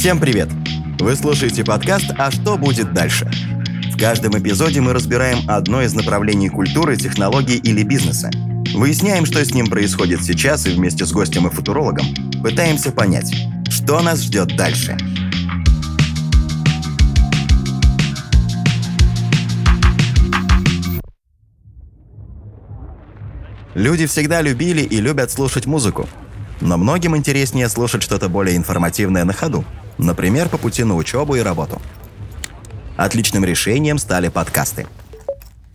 Всем привет! Вы слушаете подкаст «А что будет дальше?». В каждом эпизоде мы разбираем одно из направлений культуры, технологий или бизнеса. Выясняем, что с ним происходит сейчас и вместе с гостем и футурологом пытаемся понять, что нас ждет дальше. Люди всегда любили и любят слушать музыку. Но многим интереснее слушать что-то более информативное на ходу – Например, по пути на учебу и работу. Отличным решением стали подкасты.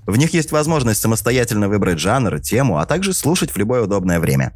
В них есть возможность самостоятельно выбрать жанр, тему, а также слушать в любое удобное время.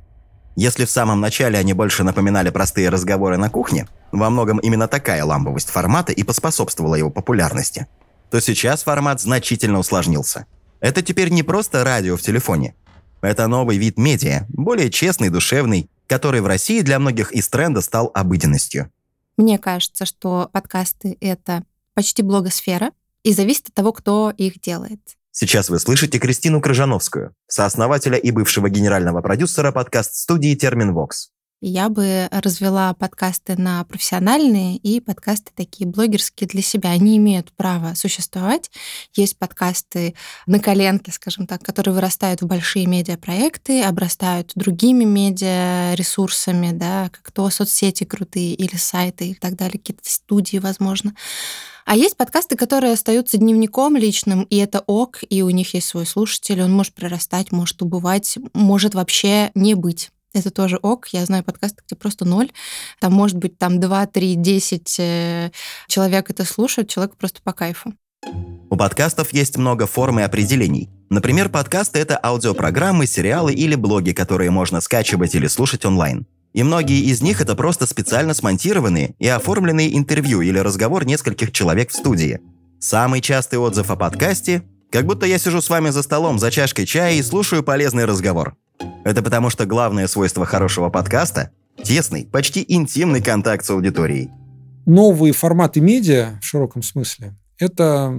Если в самом начале они больше напоминали простые разговоры на кухне, во многом именно такая ламповость формата и поспособствовала его популярности, то сейчас формат значительно усложнился. Это теперь не просто радио в телефоне. Это новый вид медиа, более честный, душевный, который в России для многих из тренда стал обыденностью. Мне кажется, что подкасты — это почти блогосфера, и зависит от того, кто их делает. Сейчас вы слышите Кристину Крыжановскую, сооснователя и бывшего генерального продюсера подкаст-студии «Термин Вокс». Я бы развела подкасты на профессиональные и подкасты такие блогерские для себя. Они имеют право существовать. Есть подкасты на коленке, скажем так, которые вырастают в большие медиапроекты, обрастают другими медиаресурсами, да, как то соцсети крутые или сайты и так далее, какие-то студии, возможно. А есть подкасты, которые остаются дневником личным, и это ок, и у них есть свой слушатель, он может прорастать, может убывать, может вообще не быть это тоже ок. Я знаю подкасты, где просто ноль. Там может быть там 2, 3, 10 человек это слушают, человек просто по кайфу. У подкастов есть много форм и определений. Например, подкасты — это аудиопрограммы, сериалы или блоги, которые можно скачивать или слушать онлайн. И многие из них — это просто специально смонтированные и оформленные интервью или разговор нескольких человек в студии. Самый частый отзыв о подкасте — как будто я сижу с вами за столом за чашкой чая и слушаю полезный разговор. Это потому, что главное свойство хорошего подкаста – тесный, почти интимный контакт с аудиторией. Новые форматы медиа в широком смысле – это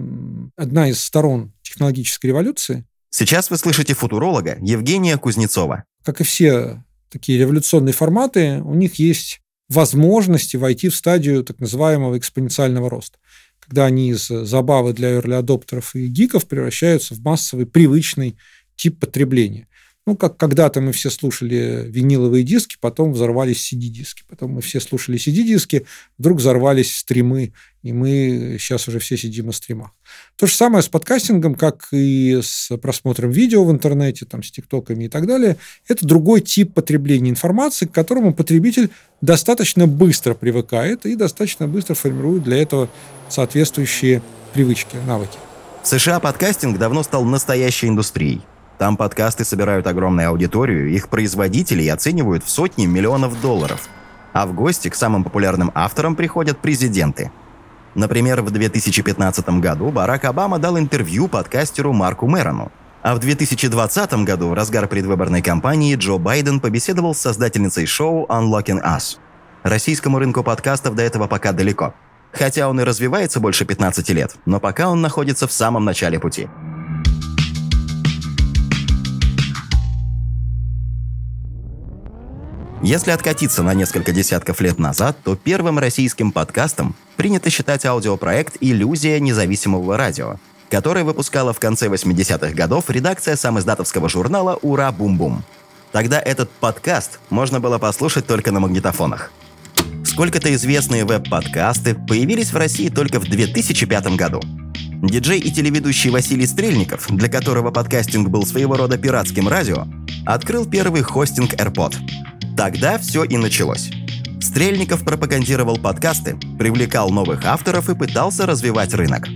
одна из сторон технологической революции. Сейчас вы слышите футуролога Евгения Кузнецова. Как и все такие революционные форматы, у них есть возможности войти в стадию так называемого экспоненциального роста, когда они из забавы для early и гиков превращаются в массовый привычный тип потребления. Ну, как когда-то мы все слушали виниловые диски, потом взорвались CD-диски. Потом мы все слушали CD-диски, вдруг взорвались стримы, и мы сейчас уже все сидим на стримах. То же самое с подкастингом, как и с просмотром видео в интернете, там, с тиктоками и так далее. Это другой тип потребления информации, к которому потребитель достаточно быстро привыкает и достаточно быстро формирует для этого соответствующие привычки, навыки. В США подкастинг давно стал настоящей индустрией. Там подкасты собирают огромную аудиторию, их производителей оценивают в сотни миллионов долларов. А в гости к самым популярным авторам приходят президенты. Например, в 2015 году Барак Обама дал интервью подкастеру Марку Мэрону. А в 2020 году, в разгар предвыборной кампании, Джо Байден побеседовал с создательницей шоу Unlocking Us. Российскому рынку подкастов до этого пока далеко. Хотя он и развивается больше 15 лет, но пока он находится в самом начале пути. Если откатиться на несколько десятков лет назад, то первым российским подкастом принято считать аудиопроект «Иллюзия независимого радио», который выпускала в конце 80-х годов редакция самоиздатовского журнала «Ура Бум-Бум». Тогда этот подкаст можно было послушать только на магнитофонах. Сколько-то известные веб-подкасты появились в России только в 2005 году. Диджей и телеведущий Василий Стрельников, для которого подкастинг был своего рода пиратским радио, открыл первый хостинг AirPod – Тогда все и началось. Стрельников пропагандировал подкасты, привлекал новых авторов и пытался развивать рынок.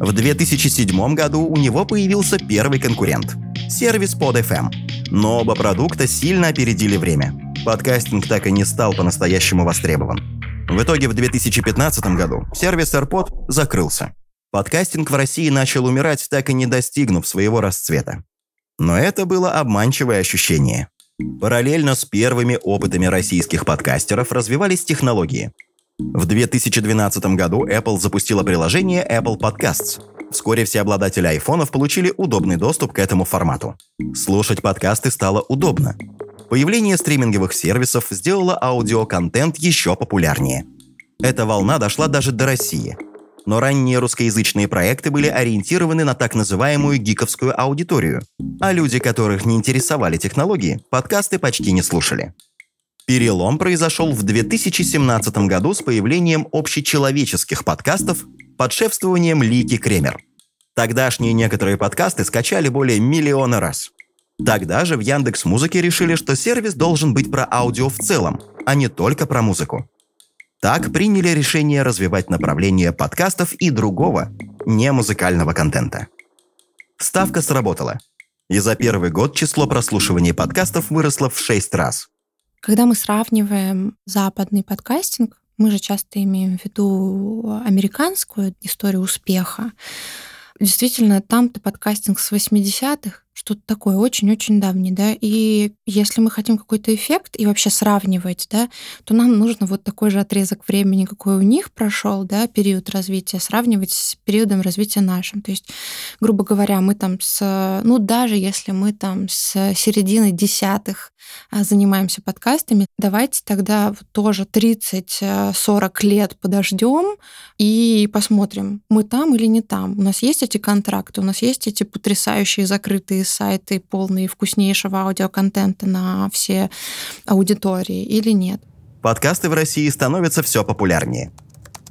В 2007 году у него появился первый конкурент – сервис PodFM. Но оба продукта сильно опередили время. Подкастинг так и не стал по-настоящему востребован. В итоге в 2015 году сервис AirPod закрылся. Подкастинг в России начал умирать, так и не достигнув своего расцвета. Но это было обманчивое ощущение. Параллельно с первыми опытами российских подкастеров развивались технологии. В 2012 году Apple запустила приложение Apple Podcasts. Вскоре все обладатели айфонов получили удобный доступ к этому формату. Слушать подкасты стало удобно. Появление стриминговых сервисов сделало аудиоконтент еще популярнее. Эта волна дошла даже до России. Но ранние русскоязычные проекты были ориентированы на так называемую гиковскую аудиторию, а люди, которых не интересовали технологии, подкасты почти не слушали. Перелом произошел в 2017 году с появлением общечеловеческих подкастов под шефствованием Лики Кремер. Тогдашние некоторые подкасты скачали более миллиона раз. Тогда же в Яндекс Музыке решили, что сервис должен быть про аудио в целом, а не только про музыку. Так приняли решение развивать направление подкастов и другого, не музыкального контента. Ставка сработала. И за первый год число прослушиваний подкастов выросло в 6 раз. Когда мы сравниваем западный подкастинг, мы же часто имеем в виду американскую историю успеха. Действительно, там-то подкастинг с 80-х, что-то такое очень-очень давнее, да, и если мы хотим какой-то эффект и вообще сравнивать, да, то нам нужно вот такой же отрезок времени, какой у них прошел, да, период развития, сравнивать с периодом развития нашим. То есть, грубо говоря, мы там с, ну, даже если мы там с середины десятых занимаемся подкастами, давайте тогда тоже 30-40 лет подождем и посмотрим, мы там или не там. У нас есть эти контракты, у нас есть эти потрясающие закрытые сайты полные вкуснейшего аудиоконтента на все аудитории или нет? Подкасты в России становятся все популярнее.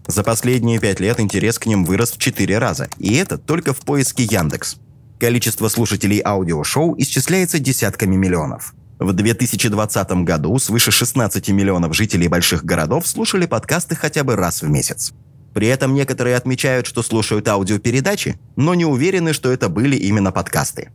За последние пять лет интерес к ним вырос в четыре раза, и это только в поиске Яндекс. Количество слушателей аудиошоу исчисляется десятками миллионов. В 2020 году свыше 16 миллионов жителей больших городов слушали подкасты хотя бы раз в месяц. При этом некоторые отмечают, что слушают аудиопередачи, но не уверены, что это были именно подкасты.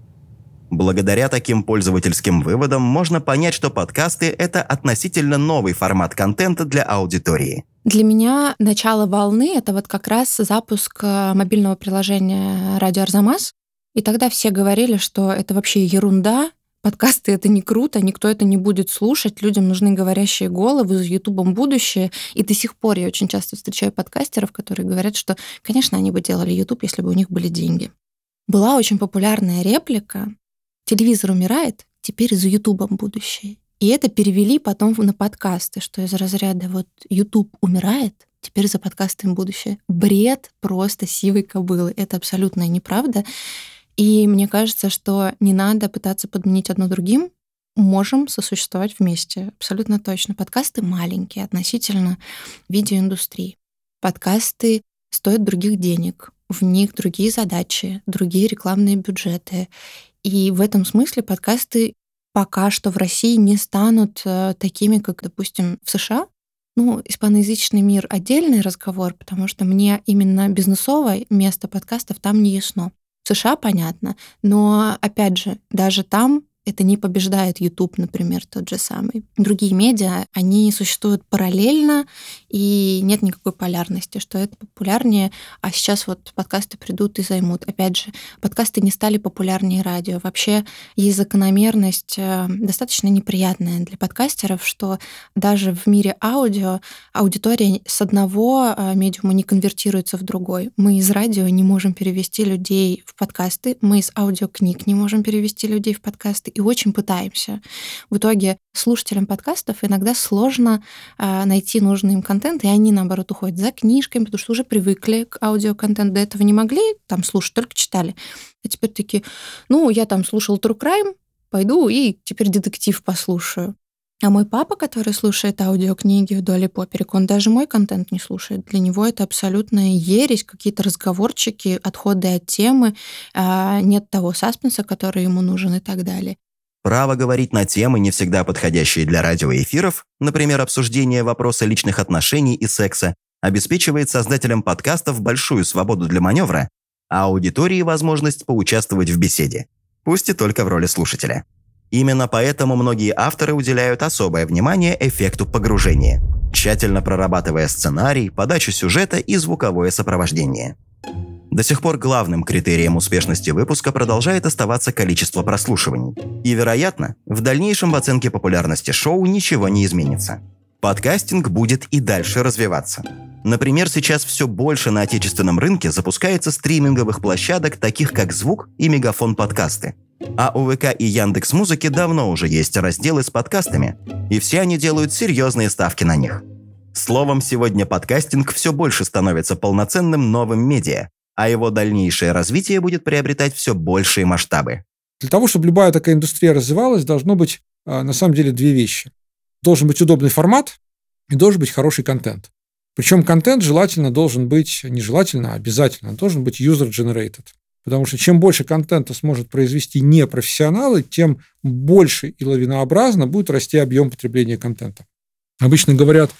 Благодаря таким пользовательским выводам можно понять, что подкасты — это относительно новый формат контента для аудитории. Для меня начало волны — это вот как раз запуск э, мобильного приложения «Радио Арзамас». И тогда все говорили, что это вообще ерунда, подкасты — это не круто, никто это не будет слушать, людям нужны говорящие головы, с Ютубом будущее. И до сих пор я очень часто встречаю подкастеров, которые говорят, что, конечно, они бы делали Ютуб, если бы у них были деньги. Была очень популярная реплика телевизор умирает, теперь за Ютубом будущее. И это перевели потом на подкасты, что из разряда вот Ютуб умирает, теперь за подкастами будущее. Бред просто сивой кобылы. Это абсолютная неправда. И мне кажется, что не надо пытаться подменить одно другим, можем сосуществовать вместе. Абсолютно точно. Подкасты маленькие относительно видеоиндустрии. Подкасты стоят других денег. В них другие задачи, другие рекламные бюджеты. И в этом смысле подкасты пока что в России не станут э, такими, как, допустим, в США. Ну, испаноязычный мир — отдельный разговор, потому что мне именно бизнесовое место подкастов там не ясно. США понятно, но, опять же, даже там это не побеждает YouTube, например, тот же самый. Другие медиа, они существуют параллельно, и нет никакой полярности, что это популярнее, а сейчас вот подкасты придут и займут. Опять же, подкасты не стали популярнее радио. Вообще есть закономерность э, достаточно неприятная для подкастеров, что даже в мире аудио аудитория с одного э, медиума не конвертируется в другой. Мы из радио не можем перевести людей в подкасты, мы из аудиокниг не можем перевести людей в подкасты, и очень пытаемся. В итоге слушателям подкастов иногда сложно э, найти нужный им контент, и они, наоборот, уходят за книжками, потому что уже привыкли к аудиоконтенту. До этого не могли там слушать, только читали. А теперь такие, ну, я там слушал True Crime, пойду и теперь детектив послушаю. А мой папа, который слушает аудиокниги вдоль и поперек, он даже мой контент не слушает. Для него это абсолютная ересь, какие-то разговорчики, отходы от темы, а, нет того саспенса, который ему нужен и так далее. Право говорить на темы, не всегда подходящие для радиоэфиров, например, обсуждение вопроса личных отношений и секса, обеспечивает создателям подкастов большую свободу для маневра, а аудитории возможность поучаствовать в беседе, пусть и только в роли слушателя. Именно поэтому многие авторы уделяют особое внимание эффекту погружения, тщательно прорабатывая сценарий, подачу сюжета и звуковое сопровождение. До сих пор главным критерием успешности выпуска продолжает оставаться количество прослушиваний. И, вероятно, в дальнейшем в оценке популярности шоу ничего не изменится. Подкастинг будет и дальше развиваться. Например, сейчас все больше на отечественном рынке запускается стриминговых площадок, таких как «Звук» и «Мегафон подкасты». А у ВК и Яндекс Музыки давно уже есть разделы с подкастами, и все они делают серьезные ставки на них – Словом, сегодня подкастинг все больше становится полноценным новым медиа, а его дальнейшее развитие будет приобретать все большие масштабы. Для того, чтобы любая такая индустрия развивалась, должно быть а, на самом деле две вещи. Должен быть удобный формат и должен быть хороший контент. Причем контент желательно должен быть, не желательно, а обязательно, должен быть user-generated. Потому что чем больше контента сможет произвести непрофессионалы, тем больше и лавинообразно будет расти объем потребления контента. Обычно говорят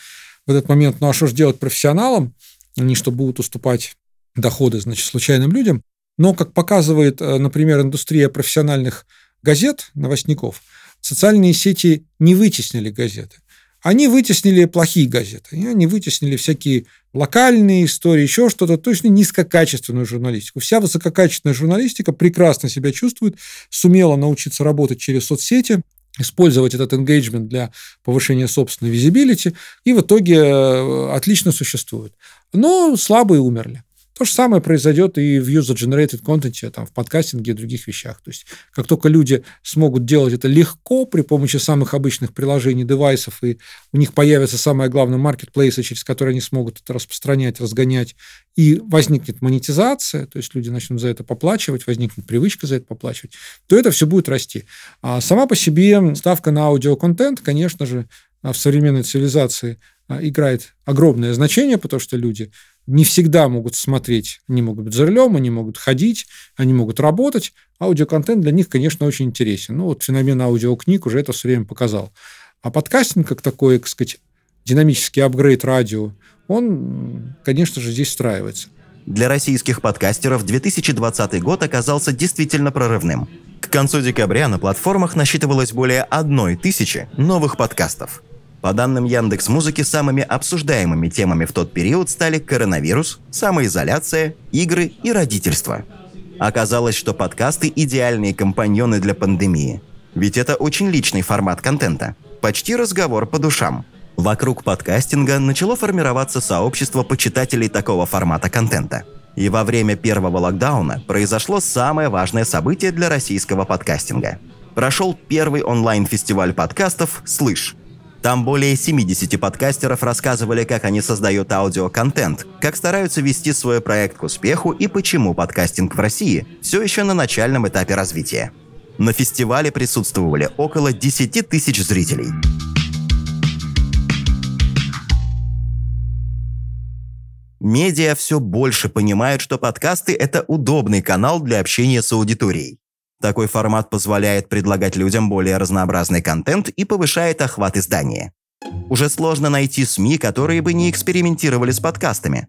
в этот момент, ну а что же делать профессионалам? Они что, будут уступать доходы, значит, случайным людям? Но, как показывает, э, например, индустрия профессиональных газет, новостников, социальные сети не вытеснили газеты. Они вытеснили плохие газеты, они вытеснили всякие локальные истории, еще что-то, точно низкокачественную журналистику. Вся высококачественная журналистика прекрасно себя чувствует, сумела научиться работать через соцсети, использовать этот engagement для повышения собственной визибилити, и в итоге э, отлично существует. Но слабые умерли. То же самое произойдет и в user-generated content, там, в подкастинге и других вещах. То есть, как только люди смогут делать это легко при помощи самых обычных приложений, девайсов, и у них появятся, самое главное, маркетплейсы, через которые они смогут это распространять, разгонять, и возникнет монетизация, то есть люди начнут за это поплачивать, возникнет привычка за это поплачивать, то это все будет расти. А сама по себе ставка на аудиоконтент, конечно же, в современной цивилизации а, играет огромное значение, потому что люди не всегда могут смотреть, они могут быть за рулем, они могут ходить, они могут работать. Аудиоконтент для них, конечно, очень интересен. Ну, вот феномен аудиокниг уже это все время показал. А подкастинг, как такой, так сказать, динамический апгрейд радио, он, конечно же, здесь встраивается. Для российских подкастеров 2020 год оказался действительно прорывным. К концу декабря на платформах насчитывалось более одной тысячи новых подкастов – по данным Яндекс Музыки, самыми обсуждаемыми темами в тот период стали коронавирус, самоизоляция, игры и родительство. Оказалось, что подкасты – идеальные компаньоны для пандемии. Ведь это очень личный формат контента. Почти разговор по душам. Вокруг подкастинга начало формироваться сообщество почитателей такого формата контента. И во время первого локдауна произошло самое важное событие для российского подкастинга. Прошел первый онлайн-фестиваль подкастов «Слышь», там более 70 подкастеров рассказывали, как они создают аудиоконтент, как стараются вести свой проект к успеху и почему подкастинг в России все еще на начальном этапе развития. На фестивале присутствовали около 10 тысяч зрителей. Медиа все больше понимают, что подкасты – это удобный канал для общения с аудиторией. Такой формат позволяет предлагать людям более разнообразный контент и повышает охват издания. Уже сложно найти СМИ, которые бы не экспериментировали с подкастами.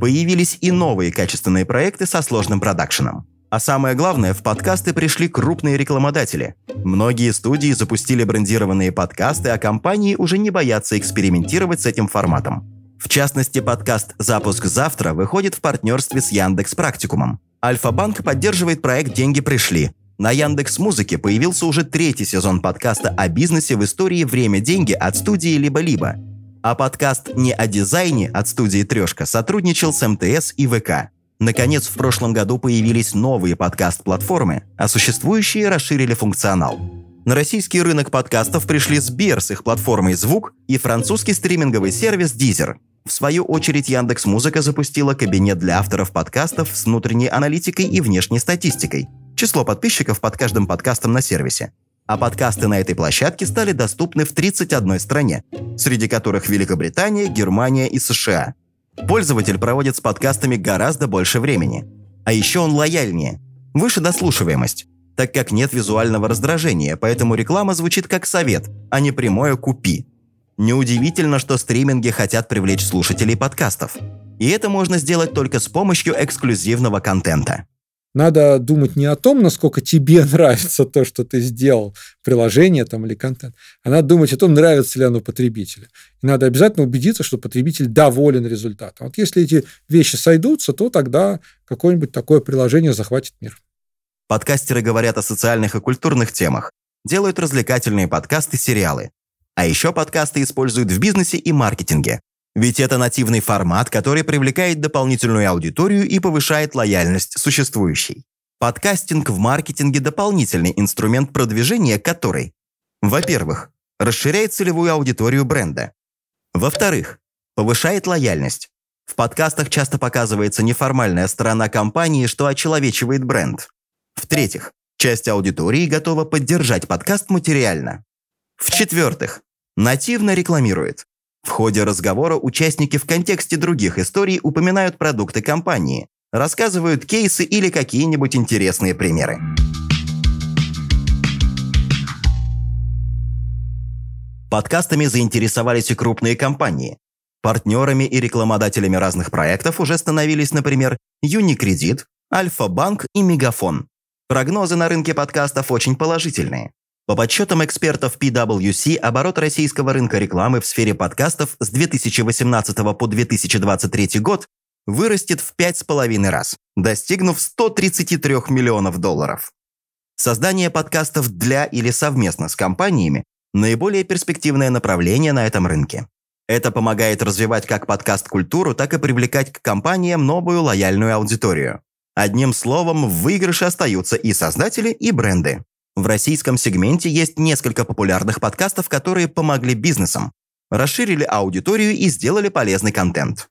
Появились и новые качественные проекты со сложным продакшеном. А самое главное, в подкасты пришли крупные рекламодатели. Многие студии запустили брендированные подкасты, а компании уже не боятся экспериментировать с этим форматом. В частности, подкаст «Запуск завтра» выходит в партнерстве с Яндекс Практикумом. Альфа-банк поддерживает проект «Деньги пришли», на Яндекс Музыке появился уже третий сезон подкаста о бизнесе в истории «Время-деньги» от студии «Либо-либо». А подкаст «Не о дизайне» от студии «Трешка» сотрудничал с МТС и ВК. Наконец, в прошлом году появились новые подкаст-платформы, а существующие расширили функционал. На российский рынок подкастов пришли Сбер с их платформой «Звук» и французский стриминговый сервис Deezer. В свою очередь Яндекс Музыка запустила кабинет для авторов подкастов с внутренней аналитикой и внешней статистикой – число подписчиков под каждым подкастом на сервисе. А подкасты на этой площадке стали доступны в 31 стране, среди которых Великобритания, Германия и США. Пользователь проводит с подкастами гораздо больше времени. А еще он лояльнее. Выше дослушиваемость, так как нет визуального раздражения, поэтому реклама звучит как совет, а не прямое «купи». Неудивительно, что стриминги хотят привлечь слушателей подкастов. И это можно сделать только с помощью эксклюзивного контента. Надо думать не о том, насколько тебе нравится то, что ты сделал, приложение там или контент, а надо думать о том, нравится ли оно потребителю. И надо обязательно убедиться, что потребитель доволен результатом. Вот если эти вещи сойдутся, то тогда какое-нибудь такое приложение захватит мир. Подкастеры говорят о социальных и культурных темах, делают развлекательные подкасты, сериалы. А еще подкасты используют в бизнесе и маркетинге. Ведь это нативный формат, который привлекает дополнительную аудиторию и повышает лояльность существующей. Подкастинг в маркетинге – дополнительный инструмент продвижения, который, во-первых, расширяет целевую аудиторию бренда. Во-вторых, Повышает лояльность. В подкастах часто показывается неформальная сторона компании, что очеловечивает бренд. В-третьих, часть аудитории готова поддержать подкаст материально. В-четвертых, нативно рекламирует. В ходе разговора участники в контексте других историй упоминают продукты компании, рассказывают кейсы или какие-нибудь интересные примеры. Подкастами заинтересовались и крупные компании. Партнерами и рекламодателями разных проектов уже становились, например, Юникредит, Альфа-Банк и Мегафон. Прогнозы на рынке подкастов очень положительные. По подсчетам экспертов PwC, оборот российского рынка рекламы в сфере подкастов с 2018 по 2023 год вырастет в 5,5 раз, достигнув 133 миллионов долларов. Создание подкастов для или совместно с компаниями – наиболее перспективное направление на этом рынке. Это помогает развивать как подкаст-культуру, так и привлекать к компаниям новую лояльную аудиторию. Одним словом, в выигрыше остаются и создатели, и бренды. В российском сегменте есть несколько популярных подкастов, которые помогли бизнесам, расширили аудиторию и сделали полезный контент.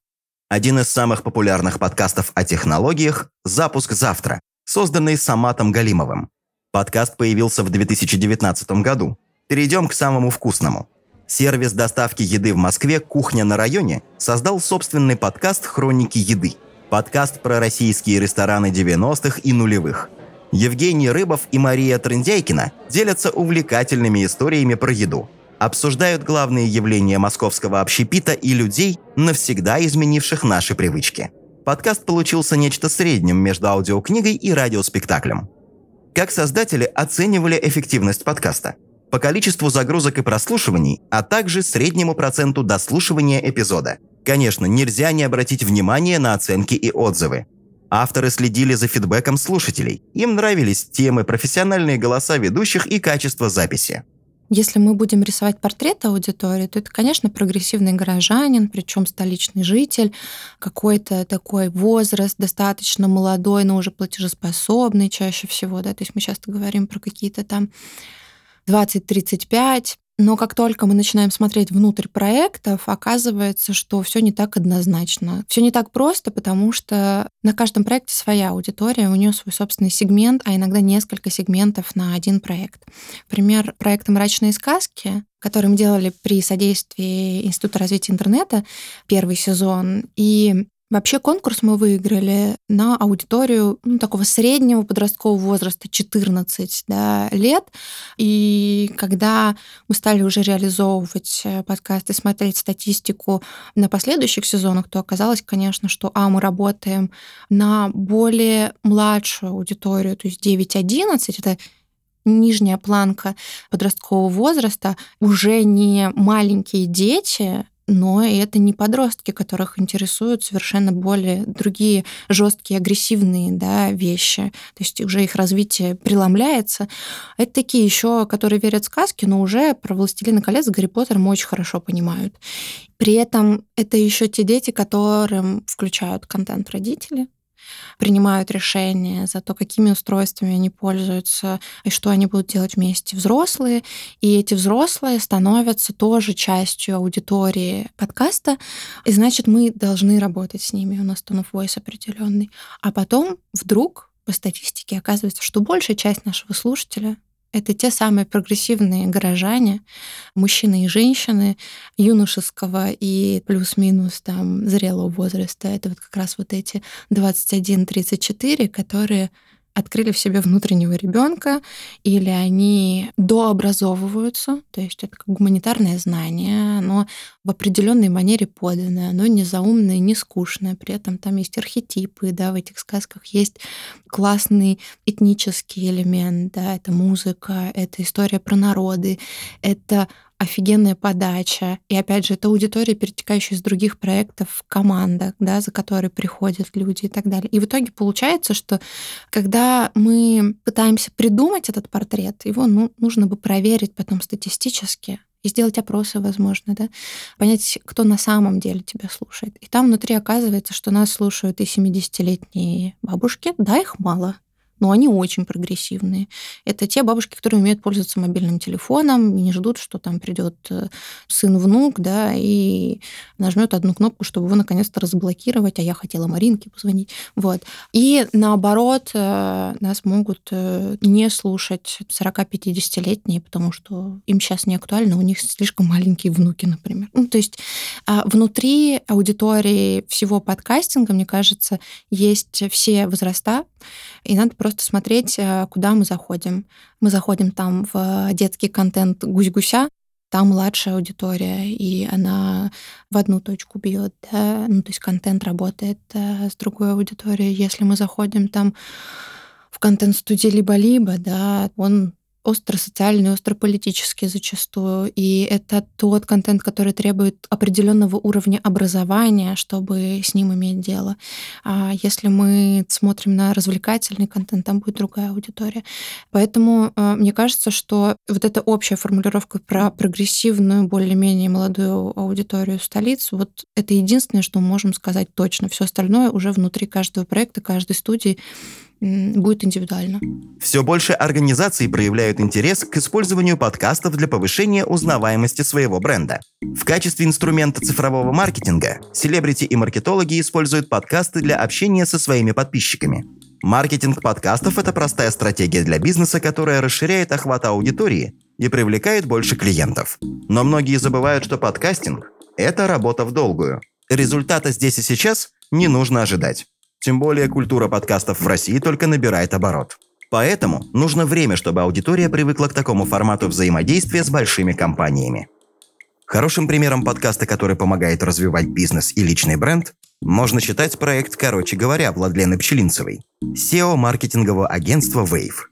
Один из самых популярных подкастов о технологиях – «Запуск завтра», созданный Саматом Галимовым. Подкаст появился в 2019 году. Перейдем к самому вкусному. Сервис доставки еды в Москве «Кухня на районе» создал собственный подкаст «Хроники еды». Подкаст про российские рестораны 90-х и нулевых. Евгений Рыбов и Мария Трындяйкина делятся увлекательными историями про еду. Обсуждают главные явления московского общепита и людей, навсегда изменивших наши привычки. Подкаст получился нечто средним между аудиокнигой и радиоспектаклем. Как создатели оценивали эффективность подкаста – по количеству загрузок и прослушиваний, а также среднему проценту дослушивания эпизода. Конечно, нельзя не обратить внимание на оценки и отзывы. Авторы следили за фидбэком слушателей. Им нравились темы, профессиональные голоса ведущих и качество записи. Если мы будем рисовать портрет аудитории, то это, конечно, прогрессивный горожанин, причем столичный житель, какой-то такой возраст достаточно молодой, но уже платежеспособный чаще всего, да, то есть мы часто говорим про какие-то там 20-35. Но как только мы начинаем смотреть внутрь проектов, оказывается, что все не так однозначно. Все не так просто, потому что на каждом проекте своя аудитория, у нее свой собственный сегмент, а иногда несколько сегментов на один проект. Например, проект «Мрачные сказки», который мы делали при содействии Института развития интернета, первый сезон. И Вообще конкурс мы выиграли на аудиторию ну, такого среднего подросткового возраста, 14 да, лет. И когда мы стали уже реализовывать э, подкасты, смотреть статистику на последующих сезонах, то оказалось, конечно, что а, мы работаем на более младшую аудиторию, то есть 9-11, это нижняя планка подросткового возраста, уже не маленькие дети, но это не подростки, которых интересуют совершенно более другие жесткие, агрессивные да, вещи. То есть уже их развитие преломляется. Это такие еще, которые верят в сказки, но уже про «Властелина колец» Гарри Поттером очень хорошо понимают. При этом это еще те дети, которым включают контент родители, принимают решения за то, какими устройствами они пользуются и что они будут делать вместе взрослые. И эти взрослые становятся тоже частью аудитории подкаста, и значит, мы должны работать с ними, у нас tone of voice определенный. А потом вдруг по статистике оказывается, что большая часть нашего слушателя это те самые прогрессивные горожане, мужчины и женщины юношеского и плюс-минус там зрелого возраста. Это вот как раз вот эти 21-34, которые открыли в себе внутреннего ребенка, или они дообразовываются, то есть это как гуманитарное знание, оно в определенной манере поданное, оно не заумное, не скучное, при этом там есть архетипы, да, в этих сказках есть классный этнический элемент, да, это музыка, это история про народы, это офигенная подача. И опять же, это аудитория, перетекающая из других проектов в командах, да, за которые приходят люди и так далее. И в итоге получается, что когда мы пытаемся придумать этот портрет, его ну, нужно бы проверить потом статистически, и сделать опросы, возможно, да, понять, кто на самом деле тебя слушает. И там внутри оказывается, что нас слушают и 70-летние бабушки, да, их мало, но они очень прогрессивные. Это те бабушки, которые умеют пользоваться мобильным телефоном и не ждут, что там придет э, сын-внук, да, и нажмет одну кнопку, чтобы его наконец-то разблокировать, а я хотела Маринке позвонить. Вот. И наоборот, э, нас могут э, не слушать 40-50-летние, потому что им сейчас не актуально, у них слишком маленькие внуки, например. Ну, то есть а, внутри аудитории всего подкастинга, мне кажется, есть все возраста, и надо просто смотреть, э, куда мы заходим. Мы заходим там в детский контент гусь-гуся, там младшая аудитория, и она в одну точку бьет, да, ну, то есть контент работает э, с другой аудиторией. Если мы заходим там в контент-студии либо-либо, да, он остро-социальный, остро-политический зачастую. И это тот контент, который требует определенного уровня образования, чтобы с ним иметь дело. А если мы смотрим на развлекательный контент, там будет другая аудитория. Поэтому э, мне кажется, что вот эта общая формулировка про прогрессивную, более-менее молодую аудиторию столиц, вот это единственное, что мы можем сказать точно. Все остальное уже внутри каждого проекта, каждой студии будет индивидуально. Все больше организаций проявляют интерес к использованию подкастов для повышения узнаваемости своего бренда. В качестве инструмента цифрового маркетинга селебрити и маркетологи используют подкасты для общения со своими подписчиками. Маркетинг подкастов – это простая стратегия для бизнеса, которая расширяет охват аудитории и привлекает больше клиентов. Но многие забывают, что подкастинг – это работа в долгую. Результата здесь и сейчас не нужно ожидать. Тем более культура подкастов в России только набирает оборот. Поэтому нужно время, чтобы аудитория привыкла к такому формату взаимодействия с большими компаниями. Хорошим примером подкаста, который помогает развивать бизнес и личный бренд, можно считать проект «Короче говоря» Владлены Пчелинцевой, SEO маркетингового агентства Wave.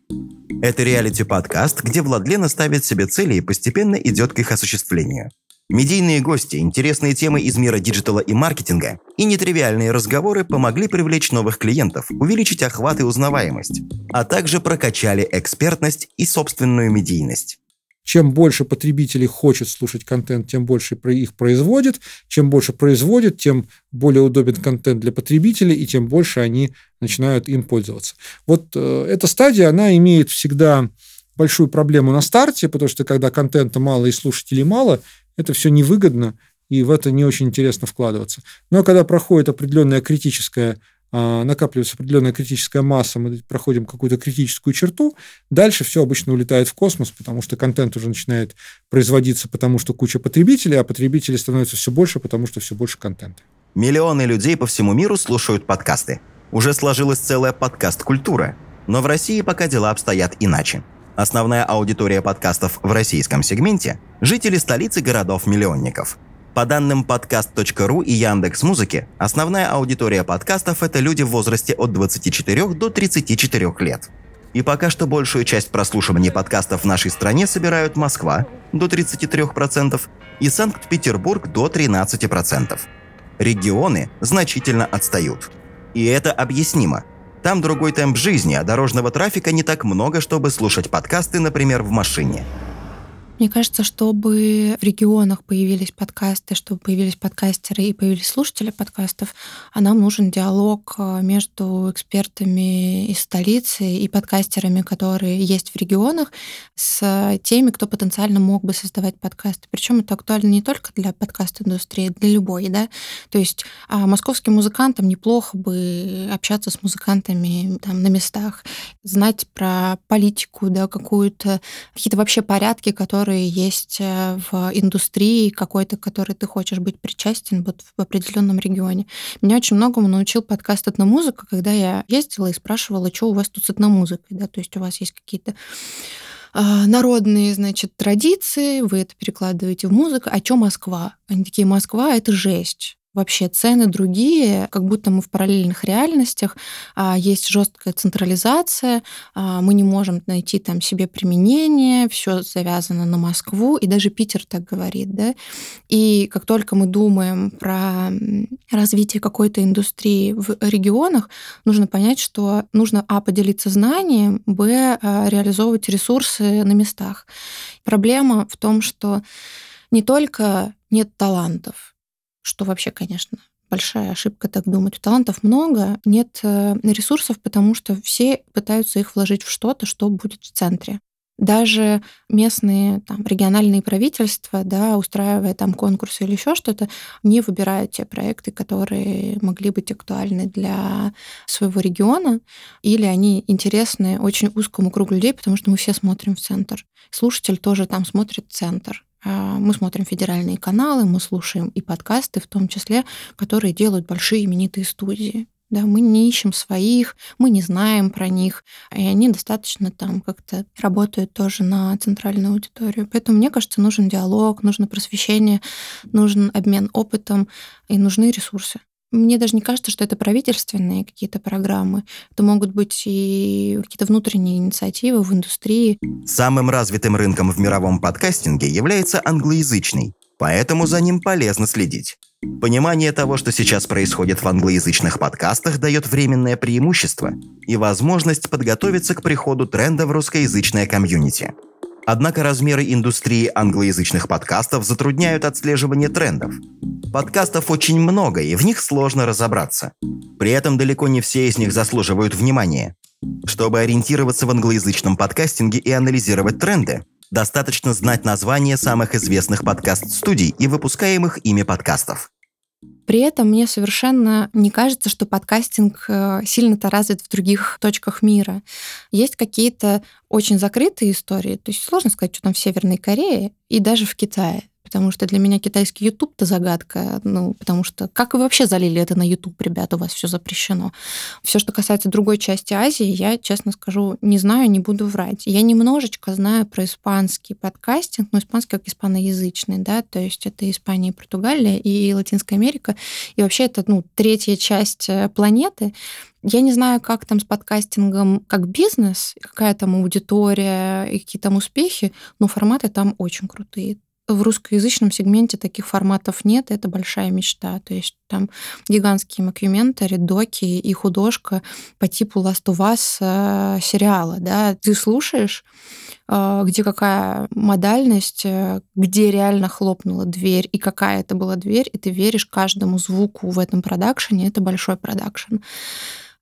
Это реалити-подкаст, где Владлена ставит себе цели и постепенно идет к их осуществлению – Медийные гости, интересные темы из мира digital а и маркетинга и нетривиальные разговоры помогли привлечь новых клиентов, увеличить охват и узнаваемость, а также прокачали экспертность и собственную медийность. Чем больше потребителей хочет слушать контент, тем больше их производит. Чем больше производит, тем более удобен контент для потребителей, и тем больше они начинают им пользоваться. Вот э, эта стадия, она имеет всегда большую проблему на старте, потому что когда контента мало и слушателей мало, это все невыгодно, и в это не очень интересно вкладываться. Но когда проходит определенная критическая а, накапливается определенная критическая масса, мы проходим какую-то критическую черту, дальше все обычно улетает в космос, потому что контент уже начинает производиться, потому что куча потребителей, а потребителей становится все больше, потому что все больше контента. Миллионы людей по всему миру слушают подкасты. Уже сложилась целая подкаст-культура. Но в России пока дела обстоят иначе. Основная аудитория подкастов в российском сегменте – жители столицы городов-миллионников. По данным подкаст.ру и Яндекс Музыки, основная аудитория подкастов – это люди в возрасте от 24 до 34 лет. И пока что большую часть прослушиваний подкастов в нашей стране собирают Москва – до 33% и Санкт-Петербург – до 13%. Регионы значительно отстают. И это объяснимо – там другой темп жизни, а дорожного трафика не так много, чтобы слушать подкасты, например, в машине. Мне кажется, чтобы в регионах появились подкасты, чтобы появились подкастеры и появились слушатели подкастов, а нам нужен диалог э, между экспертами из столицы и подкастерами, которые есть в регионах, с теми, кто потенциально мог бы создавать подкасты. Причем это актуально не только для подкаст-индустрии, для любой, да. То есть а московским музыкантам неплохо бы общаться с музыкантами там на местах, знать про политику, да, какую-то, какие-то вообще порядки, которые которые есть э, в индустрии какой-то, который ты хочешь быть причастен вот в определенном регионе. Меня очень многому научил подкаст «Этномузыка», когда я ездила и спрашивала, что у вас тут с этномузыкой, да, то есть у вас есть какие-то а, народные, значит, традиции, вы это перекладываете в музыку, а что Москва? Они такие, Москва — это жесть вообще цены другие, как будто мы в параллельных реальностях, а, есть жесткая централизация, а, мы не можем найти там себе применение, все завязано на Москву, и даже Питер так говорит, да. И как только мы думаем про развитие какой-то индустрии в регионах, нужно понять, что нужно, а, поделиться знанием, б, а, реализовывать ресурсы на местах. Проблема в том, что не только нет талантов, что вообще, конечно, большая ошибка так думать. Талантов много, нет э, ресурсов, потому что все пытаются их вложить в что-то, что будет в центре. Даже местные там, региональные правительства, да, устраивая там конкурсы или еще что-то, не выбирают те проекты, которые могли быть актуальны для своего региона, или они интересны очень узкому кругу людей, потому что мы все смотрим в центр. Слушатель тоже там смотрит в центр. А, мы смотрим федеральные каналы, мы слушаем и подкасты, в том числе, которые делают большие именитые студии. Да, мы не ищем своих, мы не знаем про них, и они достаточно там как-то работают тоже на центральную аудиторию. Поэтому, мне кажется, нужен диалог, нужно просвещение, нужен обмен опытом и нужны ресурсы. Мне даже не кажется, что это правительственные какие-то программы. Это могут быть и какие-то внутренние инициативы в индустрии. Самым развитым рынком в мировом подкастинге является англоязычный, поэтому за ним полезно следить. Понимание того, что сейчас происходит в англоязычных подкастах, дает временное преимущество и возможность подготовиться к приходу тренда в русскоязычное комьюнити. Однако размеры индустрии англоязычных подкастов затрудняют отслеживание трендов. Подкастов очень много, и в них сложно разобраться. При этом далеко не все из них заслуживают внимания. Чтобы ориентироваться в англоязычном подкастинге и анализировать тренды, достаточно знать названия самых известных подкаст-студий и выпускаемых ими подкастов. При этом мне совершенно не кажется, что подкастинг э, сильно-то развит в других точках мира. Есть какие-то очень закрытые истории, то есть сложно сказать, что там в Северной Корее и даже в Китае потому что для меня китайский YouTube то загадка, ну, потому что как вы вообще залили это на YouTube, ребята, у вас все запрещено. Все, что касается другой части Азии, я, честно скажу, не знаю, не буду врать. Я немножечко знаю про испанский подкастинг, но испанский как испаноязычный, да, то есть это Испания и Португалия и Латинская Америка, и вообще это, ну, третья часть э, планеты, я не знаю, как там с подкастингом как бизнес, какая там аудитория и какие там успехи, но форматы там очень крутые в русскоязычном сегменте таких форматов нет, это большая мечта. То есть там гигантские мокюментари, доки и художка по типу Last of Us э, сериала. Да? Ты слушаешь, э, где какая модальность, э, где реально хлопнула дверь и какая это была дверь, и ты веришь каждому звуку в этом продакшене, это большой продакшн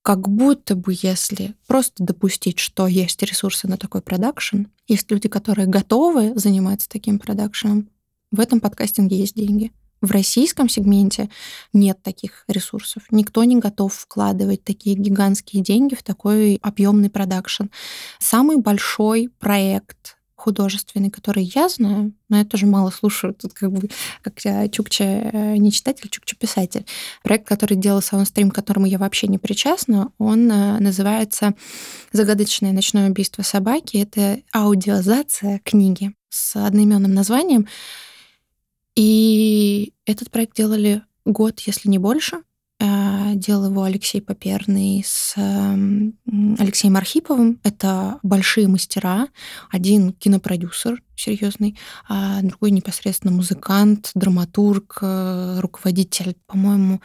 как будто бы если просто допустить, что есть ресурсы на такой продакшн, есть люди, которые готовы заниматься таким продакшеном, в этом подкастинге есть деньги. В российском сегменте нет таких ресурсов. Никто не готов вкладывать такие гигантские деньги в такой объемный продакшн. Самый большой проект художественный, который я знаю, но я тоже мало слушаю, тут как бы как Чукча э, не читатель, Чукча писатель. Проект, который делал саундстрим, к которому я вообще не причастна, он э, называется «Загадочное ночное убийство собаки». Это аудиозация книги с одноименным названием. И этот проект делали год, если не больше. Э, делал его Алексей Поперный с эм, Алексеем Архиповым. Это большие мастера. Один кинопродюсер серьезный, а другой непосредственно музыкант, драматург, э, руководитель, по-моему,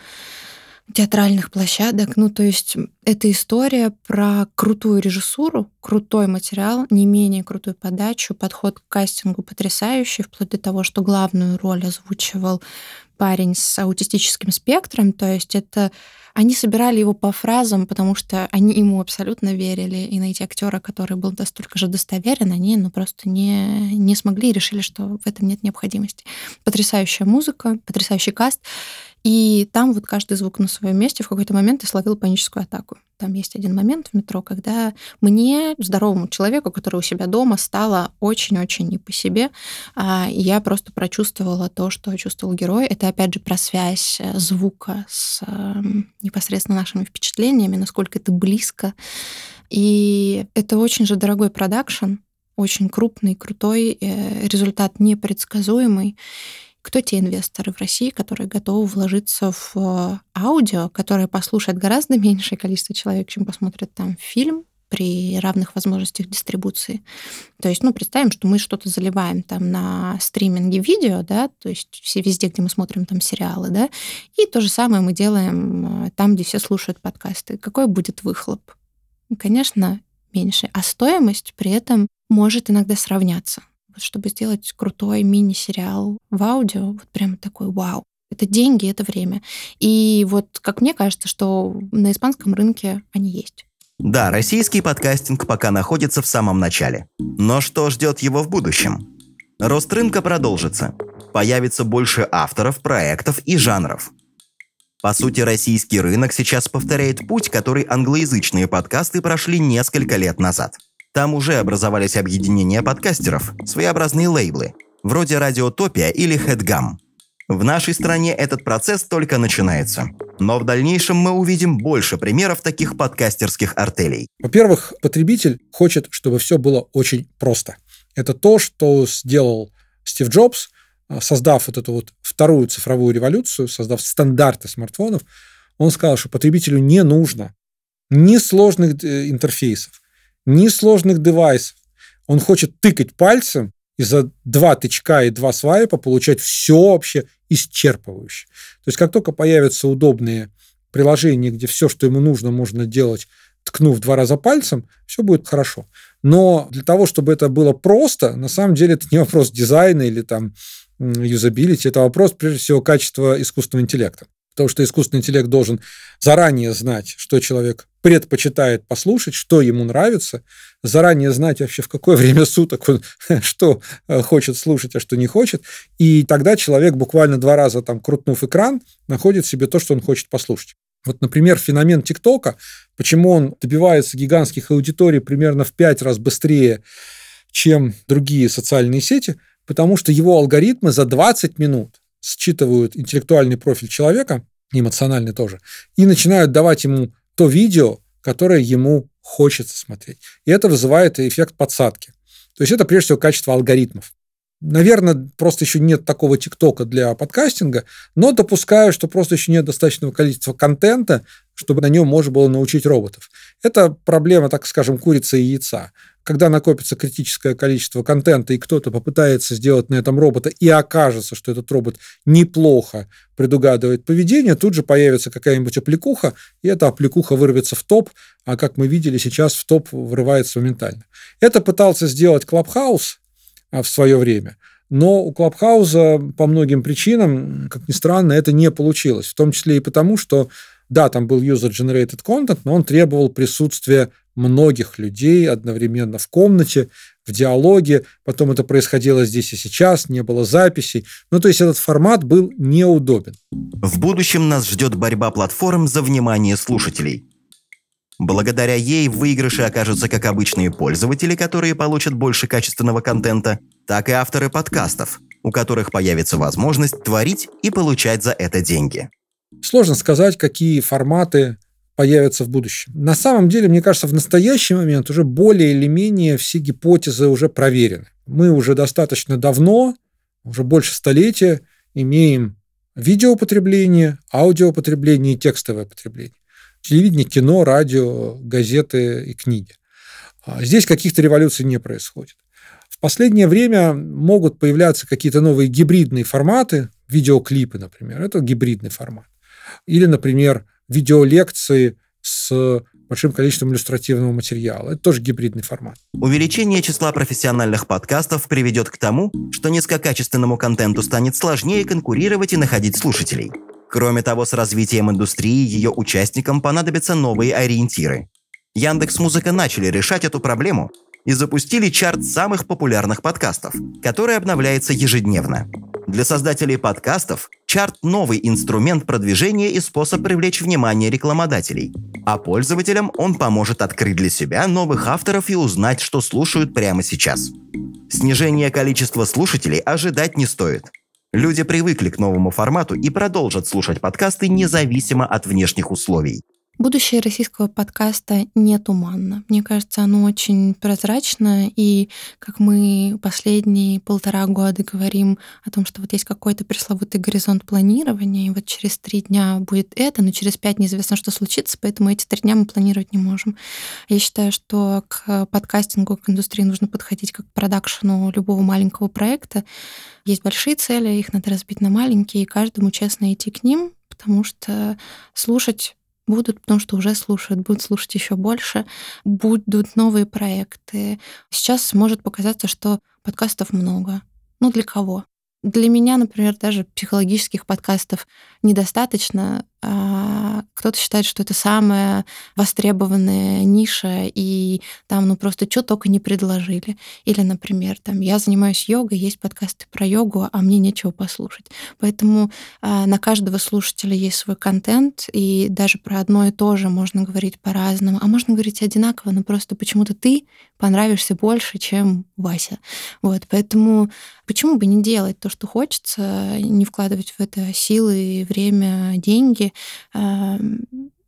театральных площадок. Ну, то есть это история про крутую режиссуру, крутой материал, не менее крутую подачу, подход к кастингу потрясающий, вплоть до того, что главную роль озвучивал парень с аутистическим спектром, то есть это они собирали его по фразам, потому что они ему абсолютно верили, и найти актера, который был настолько же достоверен, они ну, просто не, не смогли и решили, что в этом нет необходимости. Потрясающая музыка, потрясающий каст. И там вот каждый звук на своем месте в какой-то момент и словил паническую атаку. Там есть один момент в метро, когда мне, здоровому человеку, который у себя дома, стало очень-очень не по себе. А я просто прочувствовала то, что чувствовал герой. Это, опять же, про связь э, звука с эм, непосредственно нашими впечатлениями, насколько это близко. И это очень же дорогой продакшн, очень крупный, крутой, э, результат непредсказуемый кто те инвесторы в России, которые готовы вложиться в э, аудио, которое послушает гораздо меньшее количество человек, чем посмотрят там фильм при равных возможностях дистрибуции. То есть, ну, представим, что мы что-то заливаем там на стриминге видео, да, то есть все везде, где мы смотрим там сериалы, да, и то же самое мы делаем э, там, где все слушают подкасты. Какой будет выхлоп? Конечно, меньше. А стоимость при этом может иногда сравняться чтобы сделать крутой мини-сериал в аудио, вот прям такой вау. Это деньги, это время. И вот, как мне кажется, что на испанском рынке они есть. Да, российский подкастинг пока находится в самом начале. Но что ждет его в будущем? Рост рынка продолжится. Появится больше авторов, проектов и жанров. По сути, российский рынок сейчас повторяет путь, который англоязычные подкасты прошли несколько лет назад. Там уже образовались объединения подкастеров, своеобразные лейблы, вроде Радиотопия или Headgum. В нашей стране этот процесс только начинается. Но в дальнейшем мы увидим больше примеров таких подкастерских артелей. Во-первых, потребитель хочет, чтобы все было очень просто. Это то, что сделал Стив Джобс, а, создав вот эту вот вторую цифровую революцию, создав стандарты смартфонов. Он сказал, что потребителю не нужно ни сложных э, интерфейсов, ни сложных девайсов. Он хочет тыкать пальцем и за два тычка и два свайпа получать все вообще исчерпывающе. То есть как только появятся удобные приложения, где все, что ему нужно, можно делать, ткнув два раза пальцем, все будет хорошо. Но для того, чтобы это было просто, на самом деле это не вопрос дизайна или там юзабилити, это вопрос, прежде всего, качества искусственного интеллекта. Потому что искусственный интеллект должен заранее знать, что человек предпочитает послушать, что ему нравится, заранее знать вообще, в какое время суток он что э, хочет слушать, а что не хочет. И тогда человек, буквально два раза там крутнув экран, находит себе то, что он хочет послушать. Вот, например, феномен ТикТока, почему он добивается гигантских аудиторий примерно в пять раз быстрее, чем другие социальные сети, потому что его алгоритмы за 20 минут считывают интеллектуальный профиль человека, эмоциональный тоже, и начинают давать ему то видео, которое ему хочется смотреть. И это вызывает эффект подсадки. То есть это прежде всего качество алгоритмов. Наверное, просто еще нет такого ТикТока для подкастинга, но допускаю, что просто еще нет достаточного количества контента, чтобы на нем можно было научить роботов. Это проблема, так скажем, курицы и яйца когда накопится критическое количество контента, и кто-то попытается сделать на этом робота, и окажется, что этот робот неплохо предугадывает поведение, тут же появится какая-нибудь аппликуха, и эта аппликуха вырвется в топ, а как мы видели, сейчас в топ врывается моментально. Это пытался сделать Clubhouse а, в свое время, но у Клабхауза по многим причинам, как ни странно, это не получилось. В том числе и потому, что да, там был user-generated content, но он требовал присутствия многих людей одновременно в комнате, в диалоге. Потом это происходило здесь и сейчас, не было записей. Ну, то есть этот формат был неудобен. В будущем нас ждет борьба платформ за внимание слушателей. Благодаря ей в выигрыше окажутся как обычные пользователи, которые получат больше качественного контента, так и авторы подкастов, у которых появится возможность творить и получать за это деньги. Сложно сказать, какие форматы появятся в будущем. На самом деле, мне кажется, в настоящий момент уже более или менее все гипотезы уже проверены. Мы уже достаточно давно, уже больше столетия, имеем видеопотребление, аудиопотребление и текстовое потребление. Телевидение, кино, радио, газеты и книги. А здесь каких-то революций не происходит. В последнее время могут появляться какие-то новые гибридные форматы, видеоклипы, например. Это гибридный формат. Или, например, видеолекции с большим количеством иллюстративного материала. Это тоже гибридный формат. Увеличение числа профессиональных подкастов приведет к тому, что низкокачественному контенту станет сложнее конкурировать и находить слушателей. Кроме того, с развитием индустрии ее участникам понадобятся новые ориентиры. Яндекс Музыка начали решать эту проблему и запустили чарт самых популярных подкастов, который обновляется ежедневно. Для создателей подкастов чарт – новый инструмент продвижения и способ привлечь внимание рекламодателей. А пользователям он поможет открыть для себя новых авторов и узнать, что слушают прямо сейчас. Снижение количества слушателей ожидать не стоит. Люди привыкли к новому формату и продолжат слушать подкасты независимо от внешних условий. Будущее российского подкаста не туманно. Мне кажется, оно очень прозрачно, и как мы последние полтора года говорим о том, что вот есть какой-то пресловутый горизонт планирования, и вот через три дня будет это, но через пять неизвестно, что случится, поэтому эти три дня мы планировать не можем. Я считаю, что к подкастингу, к индустрии нужно подходить как к продакшену любого маленького проекта. Есть большие цели, их надо разбить на маленькие, и каждому честно идти к ним, потому что слушать будут, потому что уже слушают, будут слушать еще больше, будут новые проекты. Сейчас может показаться, что подкастов много. Ну, для кого? Для меня, например, даже психологических подкастов недостаточно. А кто-то считает, что это самая востребованная ниша, и там ну просто что только не предложили. Или, например, там я занимаюсь йогой, есть подкасты про йогу, а мне нечего послушать. Поэтому а, на каждого слушателя есть свой контент, и даже про одно и то же можно говорить по-разному, а можно говорить одинаково, но просто почему-то ты понравишься больше, чем Вася. Вот, поэтому почему бы не делать то, что хочется, не вкладывать в это силы, время, деньги,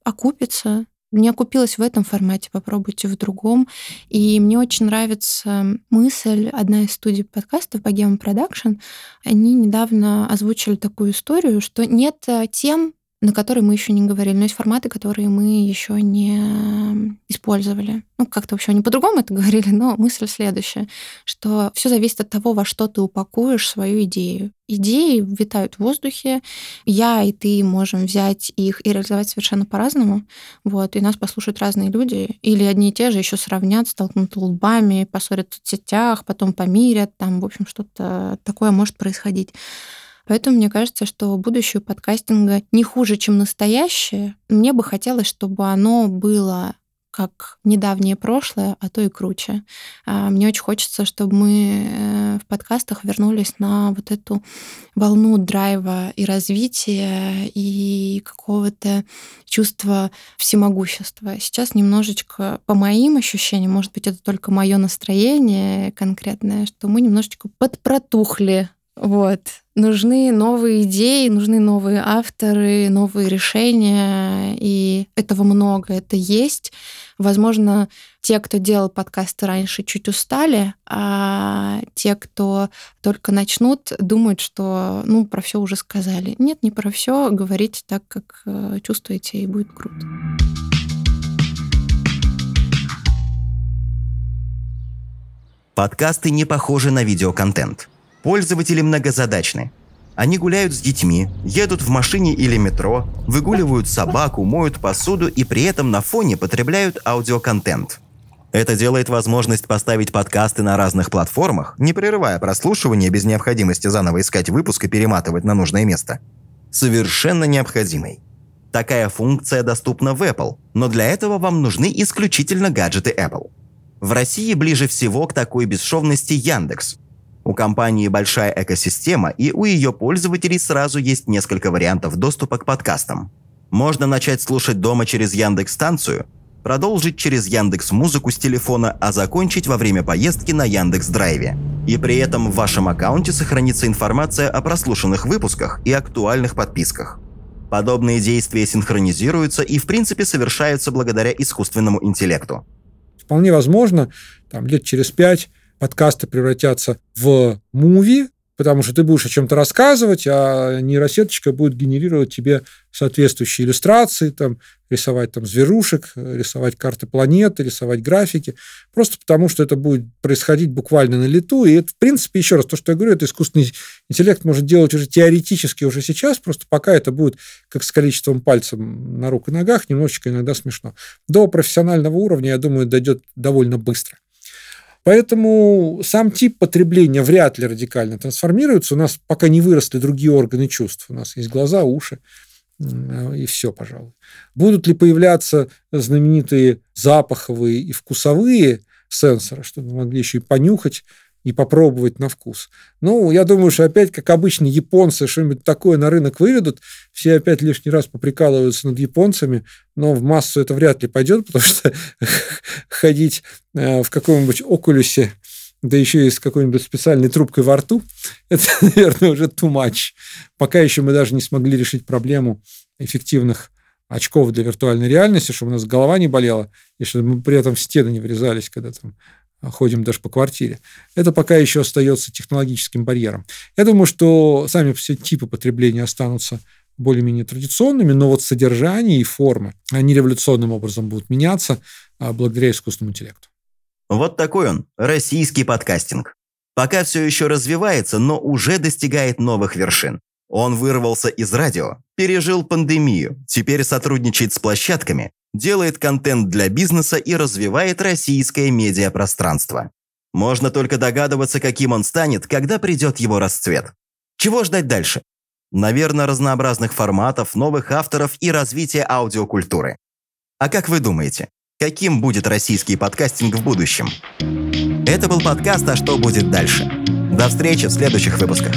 окупится. Не окупилась в этом формате, попробуйте в другом. И мне очень нравится мысль, одна из студий подкастов, Богема Продакшн, они недавно озвучили такую историю, что нет э, тем, на которые мы еще не говорили, но есть форматы, которые мы еще не использовали. Ну, как-то вообще они по-другому это говорили, но мысль следующая, что все зависит от того, во что ты упакуешь свою идею. Идеи витают в воздухе, я и ты можем взять их и реализовать совершенно по-разному, вот, и нас послушают разные люди, или одни и те же еще сравнят, столкнут лбами, поссорят в соцсетях, потом помирят, там, в общем, что-то такое может происходить. Поэтому мне кажется, что будущее подкастинга не хуже, чем настоящее. Мне бы хотелось, чтобы оно было как недавнее прошлое, а то и круче. А, мне очень хочется, чтобы мы э, в подкастах вернулись на вот эту волну драйва и развития, и какого-то чувства всемогущества. Сейчас немножечко, по моим ощущениям, может быть, это только мое настроение конкретное, что мы немножечко подпротухли вот. Нужны новые идеи, нужны новые авторы, новые решения, и этого много, это есть. Возможно, те, кто делал подкасты раньше, чуть устали, а те, кто только начнут, думают, что ну про все уже сказали. Нет, не про все, говорите так, как э, чувствуете, и будет круто. Подкасты не похожи на видеоконтент. Пользователи многозадачны. Они гуляют с детьми, едут в машине или метро, выгуливают собаку, моют посуду и при этом на фоне потребляют аудиоконтент. Это делает возможность поставить подкасты на разных платформах, не прерывая прослушивание без необходимости заново искать выпуск и перематывать на нужное место. Совершенно необходимой. Такая функция доступна в Apple, но для этого вам нужны исключительно гаджеты Apple. В России ближе всего к такой бесшовности Яндекс, у компании большая экосистема, и у ее пользователей сразу есть несколько вариантов доступа к подкастам. Можно начать слушать дома через Яндекс-станцию, продолжить через Яндекс Музыку с телефона, а закончить во время поездки на Яндекс Драйве. И при этом в вашем аккаунте сохранится информация о прослушанных выпусках и актуальных подписках. Подобные действия синхронизируются и в принципе совершаются благодаря искусственному интеллекту. Вполне возможно, там лет через пять подкасты превратятся в муви, потому что ты будешь о чем-то рассказывать, а нейросеточка будет генерировать тебе соответствующие иллюстрации, там, рисовать там зверушек, рисовать карты планеты, рисовать графики, просто потому что это будет происходить буквально на лету. И это, в принципе, еще раз, то, что я говорю, это искусственный интеллект может делать уже теоретически уже сейчас, просто пока это будет как с количеством пальцев на рук и ногах, немножечко иногда смешно. До профессионального уровня, я думаю, дойдет довольно быстро. Поэтому сам тип потребления вряд ли радикально трансформируется. У нас пока не выросли другие органы чувств. У нас есть глаза, уши и все, пожалуй. Будут ли появляться знаменитые запаховые и вкусовые сенсоры, чтобы мы могли еще и понюхать и попробовать на вкус. Ну, я думаю, что опять, как обычно, японцы что-нибудь такое на рынок выведут, все опять лишний раз поприкалываются над японцами, но в массу это вряд ли пойдет, потому что ходить э, в каком-нибудь окулюсе, да еще и с какой-нибудь специальной трубкой во рту, это, наверное, уже too much. Пока еще мы даже не смогли решить проблему эффективных очков для виртуальной реальности, чтобы у нас голова не болела, и чтобы мы при этом в стены не врезались, когда там ходим даже по квартире. Это пока еще остается технологическим барьером. Я думаю, что сами все типы потребления останутся более-менее традиционными, но вот содержание и формы, они революционным образом будут меняться а, благодаря искусственному интеллекту. Вот такой он, российский подкастинг. Пока все еще развивается, но уже достигает новых вершин. Он вырвался из радио, пережил пандемию, теперь сотрудничает с площадками, делает контент для бизнеса и развивает российское медиапространство. Можно только догадываться, каким он станет, когда придет его расцвет. Чего ждать дальше? Наверное, разнообразных форматов, новых авторов и развития аудиокультуры. А как вы думаете, каким будет российский подкастинг в будущем? Это был подкаст «А что будет дальше?». До встречи в следующих выпусках.